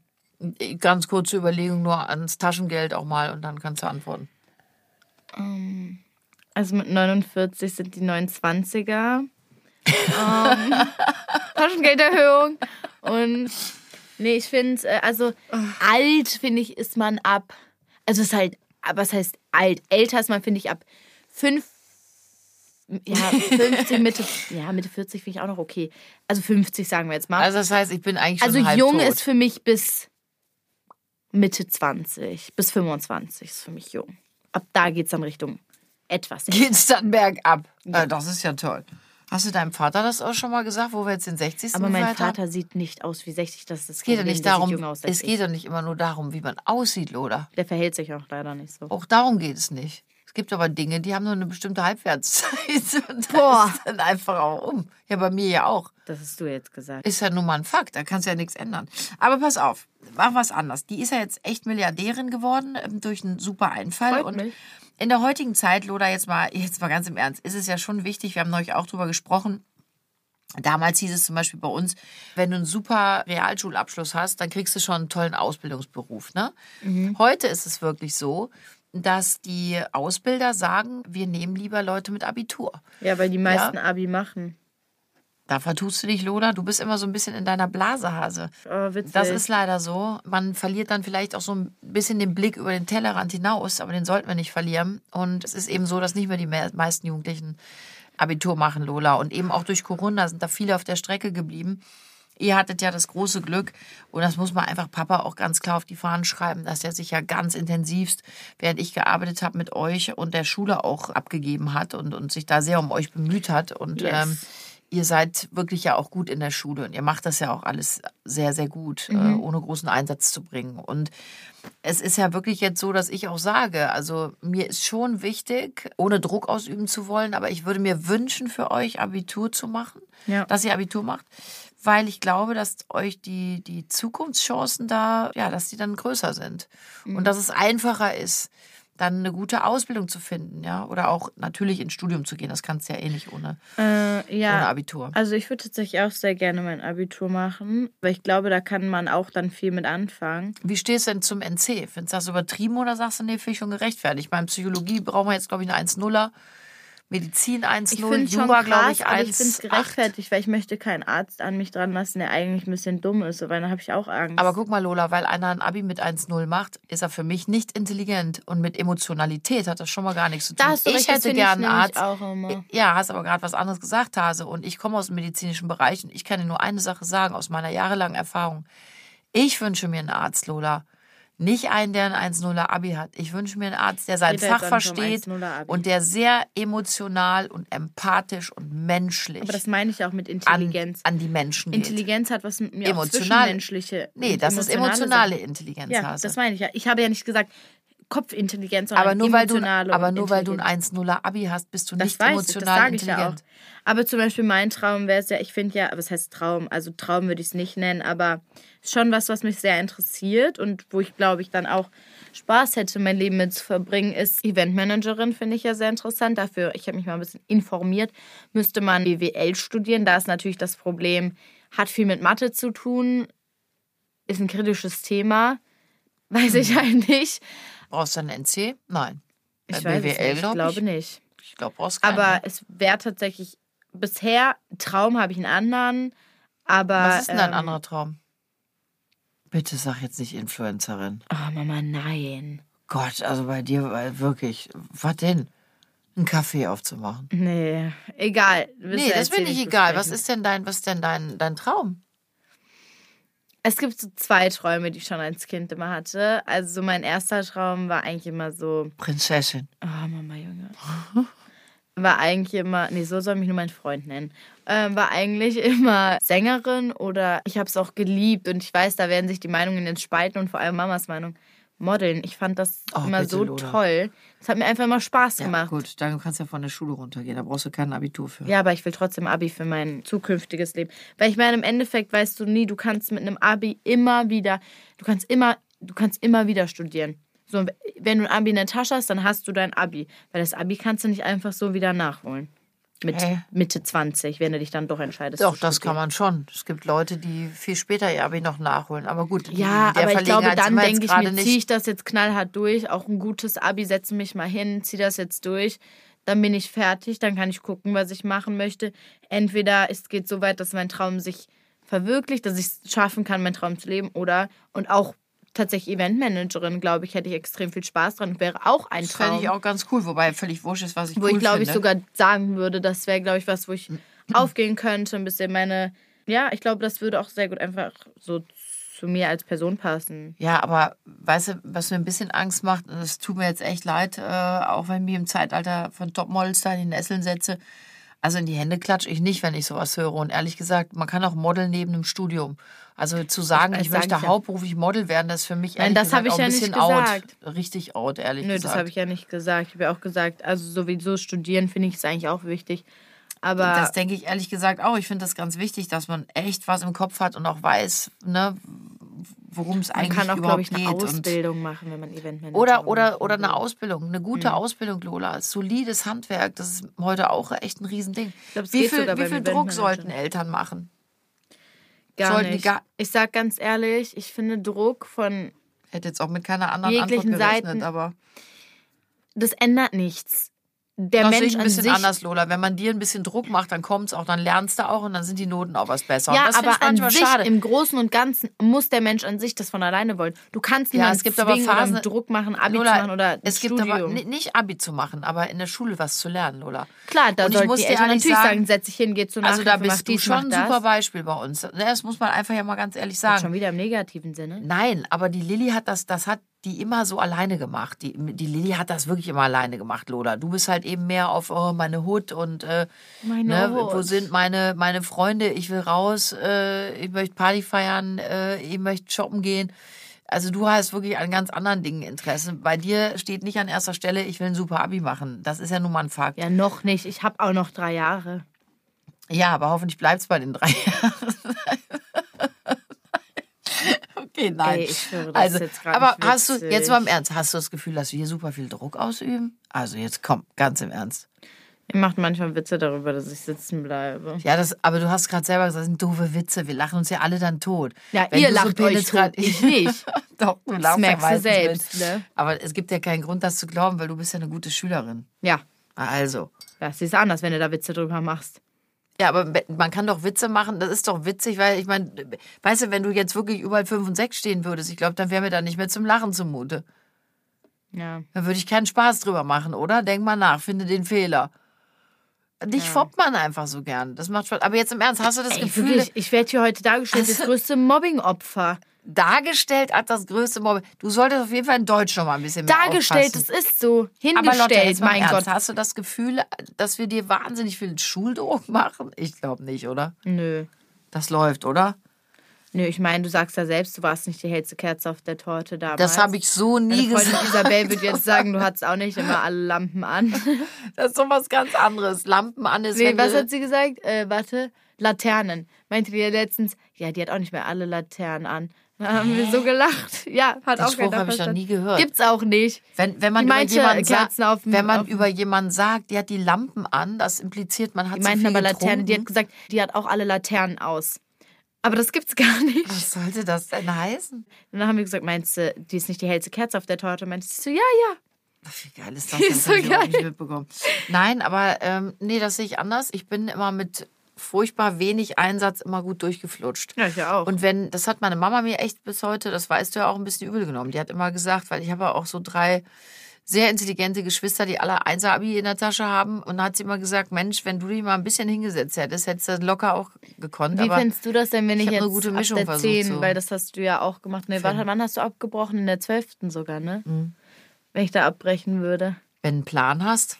Ganz kurze Überlegung nur ans Taschengeld auch mal und dann kannst du antworten. Also mit 49 sind die 29er. ähm, Taschengelderhöhung. Und nee, ich finde, äh, also alt, finde ich, ist man ab. Also ist halt, aber was heißt alt? Älter ist man, finde ich, ab 5. Ja, 50, Mitte, ja, Mitte 40 finde ich auch noch okay. Also 50 sagen wir jetzt mal. Also das heißt, ich bin eigentlich schon Also jung tot. ist für mich bis Mitte 20, bis 25 ist für mich jung. Ab da geht es dann Richtung etwas. Geht's dann bergab. Äh, das ist ja toll. Hast du deinem Vater das auch schon mal gesagt, wo wir jetzt den 60. Aber mein gefeiert haben? Vater sieht nicht aus wie 60, das ist Es geht ja nicht darum, aus es geht ja nicht immer nur darum, wie man aussieht, Lola. Der verhält sich auch leider nicht so. Auch darum geht es nicht. Es gibt aber Dinge, die haben nur eine bestimmte Halbwertszeit. Und Boah. ist dann einfach auch um. Ja, bei mir ja auch. Das hast du jetzt gesagt. Ist ja nun mal ein Fakt, da kannst du ja nichts ändern. Aber pass auf, mach was anders. Die ist ja jetzt echt Milliardärin geworden ähm, durch einen super Einfall. Freut und mich. in der heutigen Zeit, Loda, jetzt mal, jetzt mal ganz im Ernst, ist es ja schon wichtig, wir haben neulich auch drüber gesprochen, Damals hieß es zum Beispiel bei uns, wenn du einen super Realschulabschluss hast, dann kriegst du schon einen tollen Ausbildungsberuf. Ne? Heute ist es wirklich so, dass die Ausbilder sagen, wir nehmen lieber Leute mit Abitur. Ja, weil die meisten Abi machen. Da vertust du dich, Loda. Du bist immer so ein bisschen in deiner Blasehase. Oh, witzig. Das ist leider so. Man verliert dann vielleicht auch so ein bisschen den Blick über den Tellerrand hinaus, aber den sollten wir nicht verlieren. Und es ist eben so, dass nicht mehr die me- meisten Jugendlichen Abitur machen, Lola. Und eben auch durch Corona sind da viele auf der Strecke geblieben. Ihr hattet ja das große Glück, und das muss man einfach Papa auch ganz klar auf die Fahnen schreiben, dass er sich ja ganz intensivst, während ich gearbeitet habe, mit euch und der Schule auch abgegeben hat und, und sich da sehr um euch bemüht hat. Und Yes. ähm, ihr seid wirklich ja auch gut in der Schule und ihr macht das ja auch alles sehr, sehr gut, äh, ohne großen Einsatz zu bringen. Und es ist ja wirklich jetzt so, dass ich auch sage, also mir ist schon wichtig, ohne Druck ausüben zu wollen, aber ich würde mir wünschen, für euch Abitur zu machen, Ja. dass ihr Abitur macht, weil ich glaube, dass euch die, die Zukunftschancen da, ja, dass die dann größer sind und dass es einfacher ist, dann eine gute Ausbildung zu finden, ja, oder auch natürlich ins Studium zu gehen. Das kannst du ja eh nicht ohne, Äh, ja. ohne Abitur. Also ich würde tatsächlich auch sehr gerne mein Abitur machen, weil ich glaube, da kann man auch dann viel mit anfangen. Wie stehst du denn zum NC? Findest du das übertrieben oder sagst du, nee, finde ich schon gerechtfertigt? Ich meine, Psychologie brauchen wir jetzt, glaube ich, eine 1-0er. Medizin 1-0, Ich finde schon Jura, glaube ich, aber ich finde es 1-8. gerechtfertigt, weil ich möchte keinen Arzt an mich dran lassen, der eigentlich ein bisschen dumm ist, weil dann habe ich auch Angst. Aber guck mal, Lola, weil einer ein Abi mit 1-0 macht, ist er für mich nicht intelligent. Und mit Emotionalität hat das schon mal gar nichts zu tun. Da hast du ich recht, das hätte finde ich gern einen Arzt. auch immer. Ja, hast aber gerade was anderes gesagt, Hase. Und ich komme aus dem medizinischen Bereich und ich kann dir nur eine Sache sagen aus meiner jahrelangen Erfahrung. Ich wünsche mir einen Arzt, Lola. Nicht einen, der ein 1-0er Abi hat. Ich wünsche mir einen Arzt, der sein Fach versteht 1-0er Abi. und der sehr emotional und empathisch und menschlich aber das meine ich auch mit an, Intelligenz. an die Menschen geht. Intelligenz hat was mit mir auch Emotional- zwischenmenschliche Nee, das ist emotionale. Intelligenz, Ja, das meine ich ja. Ich habe ja nicht gesagt Kopfintelligenz, sondern aber nur weil du, aber nur weil du ein Intelligenz. 1-0er Abi hast, bist du Das nicht weiß ich, emotional das sage ich ja auch. intelligent. Aber zum Beispiel mein Traum wäre es ja, ich finde ja, was heißt Traum? Also Traum würde ich es nicht nennen, aber schon was, was mich sehr interessiert und wo ich glaube ich dann auch Spaß hätte, mein Leben mit zu verbringen, ist Eventmanagerin, finde ich ja sehr interessant. Dafür, ich habe mich mal ein bisschen informiert, müsste man BWL studieren. Da ist natürlich das Problem, hat viel mit Mathe zu tun, ist ein kritisches Thema, weiß ich halt nicht. Brauchst du einen NC? Nein. Ich weiß es BWL, nicht, ich glaub glaube ich. nicht. Ich glaube, brauchst keinen. Aber ne? es wäre tatsächlich bisher Traum habe ich einen anderen, aber Was ist denn dein ähm, anderer Traum? Bitte sag jetzt nicht Influencerin. Oh Mama, nein. Gott, also bei dir weil wirklich. Was denn? Einen Kaffee aufzumachen. Nee, egal. Nee, das bin ich nicht egal. Was ist denn dein, was ist denn dein, dein Traum? Es gibt so zwei Träume, die ich schon als Kind immer hatte. Also so mein erster Traum war eigentlich immer so, Prinzessin. oh Mama Junge. War eigentlich immer, nee, so soll mich nur mein Freund nennen. Ähm, war eigentlich immer Sängerin oder ich habe es auch geliebt und ich weiß, da werden sich die Meinungen jetzt spalten und vor allem Mamas Meinung. Modeln. Ich fand das Oh, immer so Lola. toll. Das hat mir einfach immer Spaß Ja, gemacht. gut, dann kannst du ja von der Schule runtergehen. Da brauchst du kein Abitur für. Ja, aber ich will trotzdem Abi für mein zukünftiges Leben. Weil ich meine, im Endeffekt weißt du nie, du kannst mit einem Abi immer wieder, du kannst immer, du kannst immer wieder studieren. So, wenn du ein Abi in der Tasche hast, dann hast du dein Abi. Weil das Abi kannst du nicht einfach so wieder nachholen. Mit Hä? Mitte 20, wenn du dich dann doch entscheidest. Doch, das kann man schon. Es gibt Leute, die viel später ihr Abi noch nachholen. Aber gut, Ja, der aber ich glaube, dann denke ich mir, ziehe ich das jetzt knallhart durch, auch ein gutes Abi, setze mich mal hin, ziehe das jetzt durch, dann bin ich fertig, dann kann ich gucken, was ich machen möchte. Entweder es geht so weit, dass mein Traum sich verwirklicht, dass ich es schaffen kann, meinen Traum zu leben, oder und auch tatsächlich Eventmanagerin, glaube ich, hätte ich extrem viel Spaß dran, wäre auch ein Das Traum fände ich auch ganz cool, wobei völlig wurscht ist, was ich wo cool ich glaube ich sogar sagen würde, das wäre glaube ich was, wo ich aufgehen könnte, ein bisschen meine, ja, ich glaube, das würde auch sehr gut einfach so zu mir als Person passen. Ja, aber weißt du, was mir ein bisschen Angst macht, und es tut mir jetzt echt leid, äh, auch wenn ich mich im Zeitalter von Topmodels da in die Nesseln setze, Also in die Hände klatsche ich nicht, wenn ich sowas höre. Und ehrlich gesagt, man kann auch Model neben dem Studium. Also zu sagen, Das ich möchte ich hauptberuflich Model werden, das ist für mich Nein, ehrlich das gesagt ich auch ja ein nicht bisschen out. Richtig out, ehrlich Nö, gesagt. das habe ich ja nicht gesagt. Ich habe ja auch gesagt, also sowieso studieren finde ich es eigentlich auch wichtig. Aber Das denke ich ehrlich gesagt auch. Ich finde das ganz wichtig, dass man echt was im Kopf hat und auch weiß, ne, worum es man eigentlich kann auch, glaube überhaupt ich, eine geht. Und Ausbildung machen, wenn man Eventmanager oder, oder, oder eine. Ausbildung, eine gute Ausbildung, Lola. Solides Handwerk, das ist heute auch echt ein Riesending. glaub, wie geht viel, wie viel Druck sollten Eltern machen? Gar sollten nicht. gar- ich sag ganz ehrlich, ich finde Druck von hätte jetzt auch mit keiner anderen Jeglichen Antwort gerechnet, Seiten. aber das ändert nichts. Der das sehe Mensch ich ein bisschen sich anders, Lola. Wenn man dir ein bisschen Druck macht, dann kommt es auch, dann lernst du auch und dann sind die Noten auch was besser. Ja, aber an sich, schade. im Großen und Ganzen, muss der Mensch an sich das von alleine wollen. Du kannst Ja, niemanden es gibt aber zwingen Phasen- Druck machen, Abi Lola, zu machen oder es gibt Studium. aber ni- nicht Abi zu machen, aber in der Schule was zu lernen, Lola. Klar, da Und ich muss die dir Eltern natürlich sagen, sagen, setz dich hin, geh zur Also da bist du dies, schon ein super Beispiel bei uns. Ne, Das muss man einfach ja mal ganz ehrlich Schon sagen. wieder im negativen Sinne. Nein, aber die Lilly hat das, das hat die immer so alleine gemacht. Die, die Lilly hat das wirklich immer alleine gemacht, Lola. Du bist halt eben mehr auf oh, meine Hut und äh, Meine ne, wo sind meine, meine Freunde? Ich will raus, äh, ich möchte Party feiern, äh, ich möchte shoppen gehen. Also du hast wirklich an ganz anderen Dingen Interesse. Bei dir steht nicht an erster Stelle, ich will ein super Abi machen. Das ist ja nun mal ein Fakt. Ja, noch nicht. Ich habe auch noch drei Jahre. Ja, aber hoffentlich bleibt es bei den drei Jahren. Nein. Ey, ich schwöre, das also, ist jetzt aber nicht hast du, witzig. jetzt mal im Ernst, hast du das Gefühl, dass wir hier super viel Druck ausüben? Also jetzt komm, ganz im Ernst. Ihr macht manchmal Witze darüber, dass ich sitzen bleibe. Ja, das, aber du hast gerade selber gesagt, das sind doofe Witze. Wir lachen uns ja alle dann tot. Ja, Wenn ihr du so lacht euch tot, ich nicht. Doch, du Das lachst ja merkst du meistens selbst, ne? Aber es gibt ja keinen Grund, das zu glauben, weil du bist ja eine gute Schülerin. Ja, Also. das ist anders, wenn du da Witze drüber machst. Ja, aber man kann doch Witze machen, das ist doch witzig, weil ich meine, weißt du, wenn du jetzt wirklich überall 5 und 6 stehen würdest, ich glaube, dann wäre mir da nicht mehr zum Lachen zumute. Ja. Da würde ich keinen Spaß drüber machen, oder? Denk mal nach, finde den Fehler. Dich foppt man einfach so gern. Das macht Spaß. Aber jetzt im Ernst, hast du das Ey, Gefühl, wirklich, ich werde hier heute dargestellt, das Also- größte Mobbing-Opfer. dargestellt als das größte Mobbing? Du solltest auf jeden Fall in Deutsch noch mal ein bisschen mehr Dargestellt, das ist so. Aber Hingestellt, mal im mein Ernst, Gott. hast du das Gefühl, dass wir dir wahnsinnig viel Schuldruck machen? Ich glaube nicht, oder? Nö. Das läuft, oder? Nö, ich meine, du sagst ja selbst, du warst nicht die hellste Kerze auf der Torte damals. Das habe ich so nie Meine Freundin gesagt. Isabel würde jetzt sagen, du hattest auch nicht immer alle Lampen an. Das ist sowas ganz anderes. Lampen an ist, Nee, was hat sie gesagt? Äh, warte, Laternen. Meinte die ja letztens, ja, die hat auch nicht mehr alle Laternen an. Dann haben wir so gelacht. Ja, hat Den auch Spruch habe ich noch nie gehört. Gibt's auch nicht. Wenn, wenn man, über jemanden, sagt, wenn man über jemanden sagt, die hat die Lampen an, das impliziert, man hat Die zu meinten aber Laternen. Die hat gesagt, die hat auch alle Laternen aus. Aber das gibt's gar nicht. Was sollte das denn heißen? Und dann haben wir gesagt, meinst du, die ist nicht die hellste Kerze auf der Torte? Sie so, ja, ja. Wie geil ist das? Die Das ist so geil. nicht mitbekommen. Nein, aber ähm, nee, das sehe ich anders. Ich bin immer mit furchtbar wenig Einsatz immer gut durchgeflutscht. Ja, ich auch. Und wenn, das hat meine Mama mir echt bis heute, das weißt du ja auch ein bisschen übel genommen. Die hat immer gesagt, weil ich habe ja auch so drei sehr intelligente Geschwister, die alle Einser-Abi in der Tasche haben. Und dann hat sie immer gesagt, Mensch, wenn du dich mal ein bisschen hingesetzt hättest, hättest du das locker auch gekonnt. Wie aber findest du das denn, wenn ich ich, jetzt eine gute Mischung ab der versucht, 10, so. weil das hast du ja auch gemacht. Nee, warte, wann hast du abgebrochen? In der 12. sogar, ne? Mhm. Wenn ich da abbrechen würde. wenn du einen Plan hast.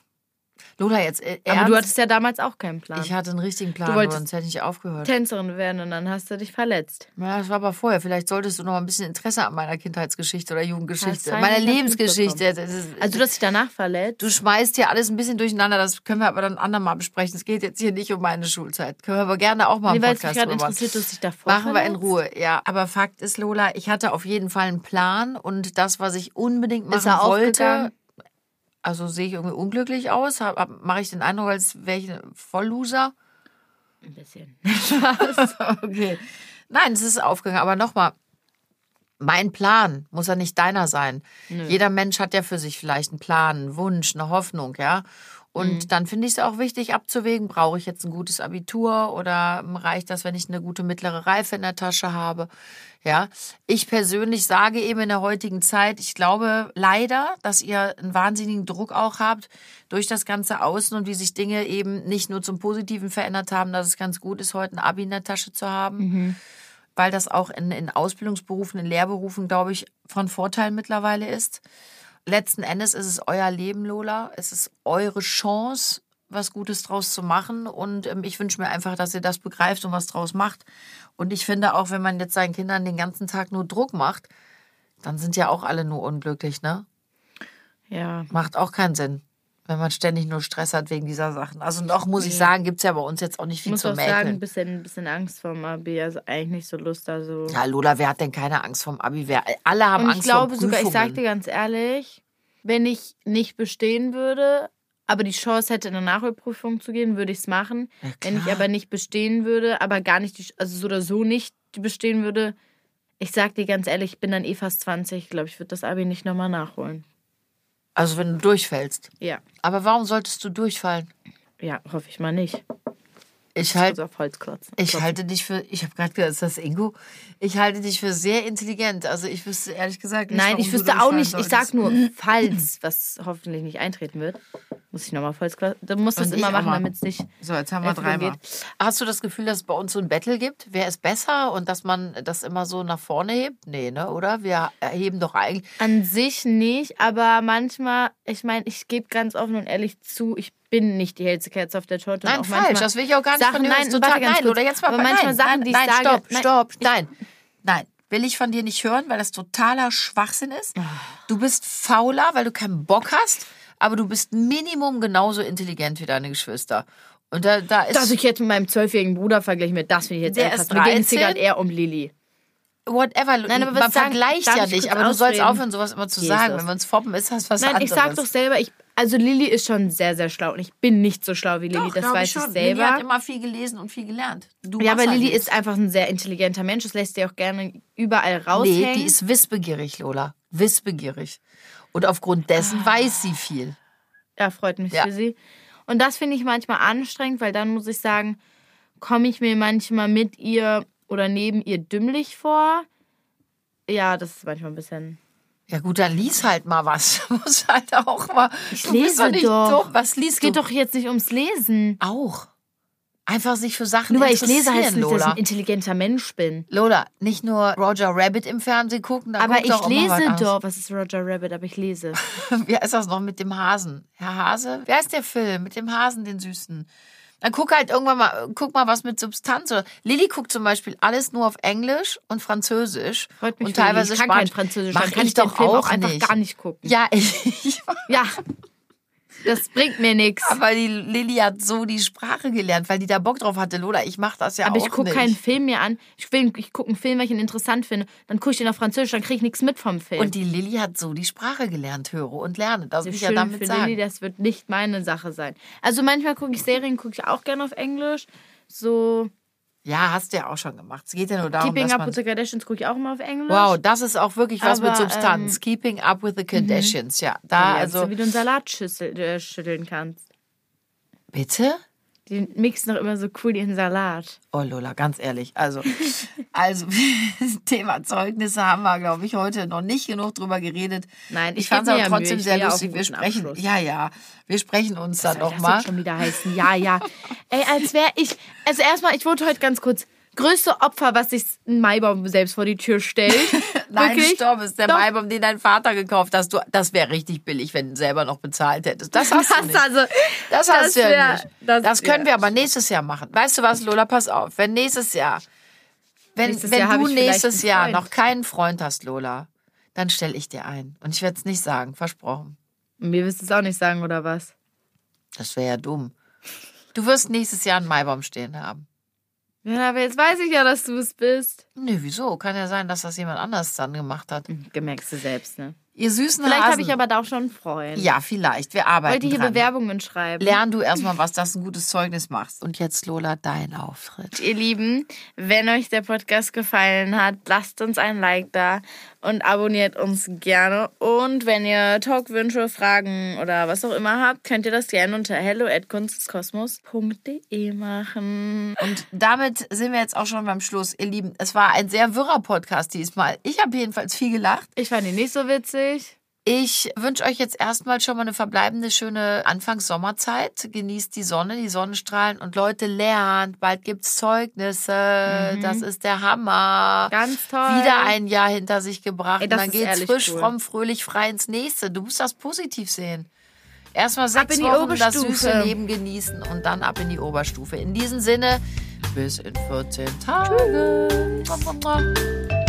Lola, jetzt äh, Aber ernst? du hattest ja damals auch keinen Plan. ich hatte einen richtigen Plan, Du wolltest- sonst hätte ich aufgehört. Tänzerin werden und dann hast du dich verletzt. Ja, das war aber vorher. Vielleicht solltest du noch mal ein bisschen Interesse an meiner Kindheitsgeschichte oder Jugendgeschichte, meiner Lebensgeschichte. Das ist, Also du hast dich danach verletzt? du schmeißt hier alles ein bisschen durcheinander. Das können wir aber dann andermal besprechen. Es geht jetzt hier nicht um meine Schulzeit. Können wir aber gerne auch mal Nee, einen Podcast gerade drüber machen. Machen wir in? Ruhe, ja. Aber Fakt ist, Lola, ich hatte auf jeden Fall einen Plan und das, was ich unbedingt machen Ist er wollte, aufgegangen? Also sehe ich irgendwie unglücklich aus, mache ich den Eindruck, als wäre ich ein Vollloser. Ein bisschen. Okay. Nein, es ist aufgegangen. Aber nochmal, mein Plan muss ja nicht deiner sein. Jeder Mensch hat ja für sich vielleicht einen Plan, einen Wunsch, eine Hoffnung, ja. Und dann finde ich es auch wichtig abzuwägen, brauche ich jetzt ein gutes Abitur oder reicht das, wenn ich eine gute mittlere Reife in der Tasche habe? Ja, ich persönlich sage eben in der heutigen Zeit, ich glaube leider, dass ihr einen wahnsinnigen Druck auch habt durch das ganze Außen und wie sich Dinge eben nicht nur zum Positiven verändert haben, dass es ganz gut ist, heute ein Abi in der Tasche zu haben weil das auch in, in Ausbildungsberufen, in Lehrberufen, glaube ich, von Vorteil mittlerweile ist. Letzten Endes ist es euer Leben, Lola. Es ist eure Chance, was Gutes draus zu machen. Und ähm, ich wünsche mir einfach, dass ihr das begreift und was draus macht. Und ich finde auch, wenn man jetzt seinen Kindern den ganzen Tag nur Druck macht, dann sind ja auch alle nur unglücklich, ne? Ja. Macht auch keinen Sinn, wenn man ständig nur Stress hat wegen dieser Sachen. Also noch muss ich sagen, gibt es ja bei uns jetzt auch nicht Ich viel muss zu auch sagen, mäkeln. ein bisschen, ein bisschen Angst vor dem Abi. Also eigentlich nicht so Lust da so. Ja, Lola, wer hat denn keine Angst vom Abi? Wer, alle haben Und ich Angst glaube vor sogar, ich Prüfungen. sag dir ganz ehrlich, wenn ich nicht bestehen würde, aber die Chance hätte, in eine Nachholprüfung zu gehen, würde ich es machen. Ja, wenn ich aber nicht bestehen würde, aber gar nicht, die, also so oder so nicht bestehen würde, ich sag dir ganz ehrlich, ich bin dann eh fast 20. Ich glaube, ich würde das Abi nicht nochmal nachholen. Also wenn du durchfällst. Ja. Aber warum solltest du durchfallen? Ja, hoffe ich mal nicht. Ich Halt, halte also auf Holz klotzen. ich halte dich für, ich habe gerade gedacht, ist das Ingo? Ich halte dich für sehr intelligent. Also ich wüsste ehrlich gesagt nicht, Nein, ich wüsste auch nicht. Ich solltest. sag nur, falls, was hoffentlich nicht eintreten wird, muss ich nochmal klotzen. Du musst das immer machen, damit es nicht. So, jetzt haben wir dreimal. geht. Hast du das Gefühl, dass es bei uns so ein Battle gibt? Wer ist besser und dass man das immer so nach vorne hebt? Nee, ne? Oder? Wir erheben doch eigentlich. An sich nicht, aber manchmal, ich meine, ich gebe ganz offen und ehrlich zu, ich bin nicht die hellste Kerze auf der Torte. Nein, falsch. Das will ich auch gar nicht Sachen, von dir. nein, total, nein, oder jetzt mal Aber manchmal nein, Sachen, nein, die ich nein, sage- stopp, nein, stopp, nein. Nein, will ich von dir nicht hören, weil das totaler Schwachsinn ist. Ah. Du bist fauler, weil du keinen Bock hast, aber du bist Minimum genauso intelligent wie deine Geschwister. Und da, da ist Dass ich jetzt mit meinem zwölfjährigen Bruder vergleiche, mit das finde ich jetzt Der ist Mir ging es 13. gerade eher um Lilly. whatever. Nein, aber was man sagen- vergleicht ja ich nicht, aber du sollst ausreden? aufhören, sowas immer zu Jesus. sagen. Wenn wir uns foppen, ist das was Nein, anderes. ich sag doch selber, ich, also Lilly ist schon sehr, sehr schlau und ich bin nicht so schlau wie Lilly, Doch, das weiß ich, schon. selber. Lilly hat immer viel gelesen und viel gelernt. Du ja, aber halt Lilly nichts. ist einfach ein sehr intelligenter Mensch, das lässt sie auch gerne überall Nee, raushängen. die ist wissbegierig, Lola. Wissbegierig. Und aufgrund dessen weiß sie viel. Ja, freut mich Ja. für sie. Und das finde ich manchmal anstrengend, weil dann muss ich sagen, komme ich mir manchmal mit ihr oder neben ihr dümmlich vor. Ja, das ist manchmal ein bisschen. Ja gut, dann lies halt mal was. Du musst halt auch mal. Ich du bist lese doch nicht doch. dumm. Was Es liest geht du? doch jetzt nicht ums Lesen. auch. Einfach sich für Sachen Nur weil ich interessieren, lese, heißt nicht, dass ich Lola. ein intelligenter Mensch bin. Lola, nicht nur Roger Rabbit im Fernsehen gucken, dann Aber ich doch lese doch. Was ist Roger Rabbit? Aber ich lese. Wie heißt das noch mit dem Hasen? Herr Hase? Wer ist der Film mit dem Hasen, den Süßen? Dann guck halt irgendwann mal, guck mal was mit Substanz. Oder Lilly guckt zum Beispiel alles nur auf Englisch und Französisch. Freut mich und teilweise Ich kann kein Spanisch. Französisch, Mach dann kann ich ich den doch Film auch auch einfach nicht. gar nicht gucken. Ja, ich, Ja, das bringt mir nichts. aber die Lilly hat so die Sprache gelernt, weil die da Bock drauf hatte. Lola, ich mach das ja Aber auch ich gucke nicht. keinen Film mehr an. Ich, will- ich gucke einen Film, weil ich ihn interessant finde. Dann gucke ich den auf Französisch, dann kriege ich nichts mit vom Film. Und die Lilly hat so die Sprache gelernt, höre und lerne. Das will ich ja damit für sagen. Lilly, das wird nicht meine Sache sein. Also manchmal gucke ich Serien, gucke ich auch gerne auf Englisch. So Ja, hast du ja auch schon gemacht. Es geht ja nur darum, Keeping dass Up man... with the Kardashians gucke ich auch immer auf Englisch. Wow, das ist auch wirklich was mit Aber, Substanz. ähm, Keeping up with the Kardashians, ja. Da, lernst also... wie du einen Salat schüssel, äh, schütteln kannst. Bitte? Die mixen doch immer so cool ihren Salat. Oh Lola, ganz ehrlich. Also, also Thema Zeugnisse haben wir, glaube ich, heute noch nicht genug drüber geredet. Nein, ich ich fand es aber trotzdem sehr lustig. Wir sprechen, Abschluss. ja, ja, wir sprechen uns dann das nochmal. jetzt schon wieder heißen? Ja, ja. Ey, als wäre ich. Also erstmal, ich wurde heute ganz kurz. Größte Opfer, was sich ein Maibaum selbst vor die Tür stellt. Nein, Wirklich? stopp, ist der Doch. Maibaum, den dein Vater gekauft hast. Du, das wäre richtig billig, wenn du selber noch bezahlt hättest. Das hast du Das nicht. also, Das hast das du ja wär- nicht. das Das, können wir aber nächstes Jahr machen. Weißt du was, Lola, pass auf. Wenn nächstes Jahr, wenn, Nächstes wenn Jahr du nächstes Jahr noch keinen Freund hast, Lola, dann stelle ich dir ein. Und ich werde es nicht sagen, versprochen. Mir wirst du es auch nicht sagen, oder was? Das wäre ja dumm. Du wirst nächstes Jahr einen Maibaum stehen haben. Ja, aber jetzt weiß ich ja, dass du es bist. Nö, wieso? Kann ja sein, dass das jemand anders dann gemacht hat. Gemerkst du selbst, ne? Ihr süßen Vielleicht habe ich aber da auch schon einen Freund. Ja, vielleicht. Wir arbeiten Wollte hier dran. Bewerbungen schreiben. Lern du erstmal, was das ein gutes Zeugnis machst. Und jetzt, Lola, dein Auftritt. Ihr Lieben, wenn euch der Podcast gefallen hat, lasst uns ein Like da und abonniert uns gerne. Und wenn ihr Talkwünsche, Fragen oder was auch immer habt, könnt ihr das gerne unter hello@kunstkosmos.de machen. Und damit sind wir jetzt auch schon beim Schluss, ihr Lieben. Es war ein sehr wirrer Podcast diesmal. Ich habe jedenfalls viel gelacht. Ich fand ihn nicht so witzig. Ich wünsche euch jetzt erstmal schon mal eine verbleibende schöne Anfangs-Sommerzeit. Genießt die Sonne, die Sonnenstrahlen und Leute lernt. Bald gibt's Zeugnisse. Das ist der Hammer. Mhm. Ganz toll. Wieder ein Jahr hinter sich gebracht. Ey, und dann geht's frisch, cool. fromm, fröhlich, frei ins nächste. Du musst das positiv sehen. Erstmal sechs in die Wochen das süße Leben genießen und dann ab in die Oberstufe. In diesem Sinne, bis in 14 Tagen. Mua.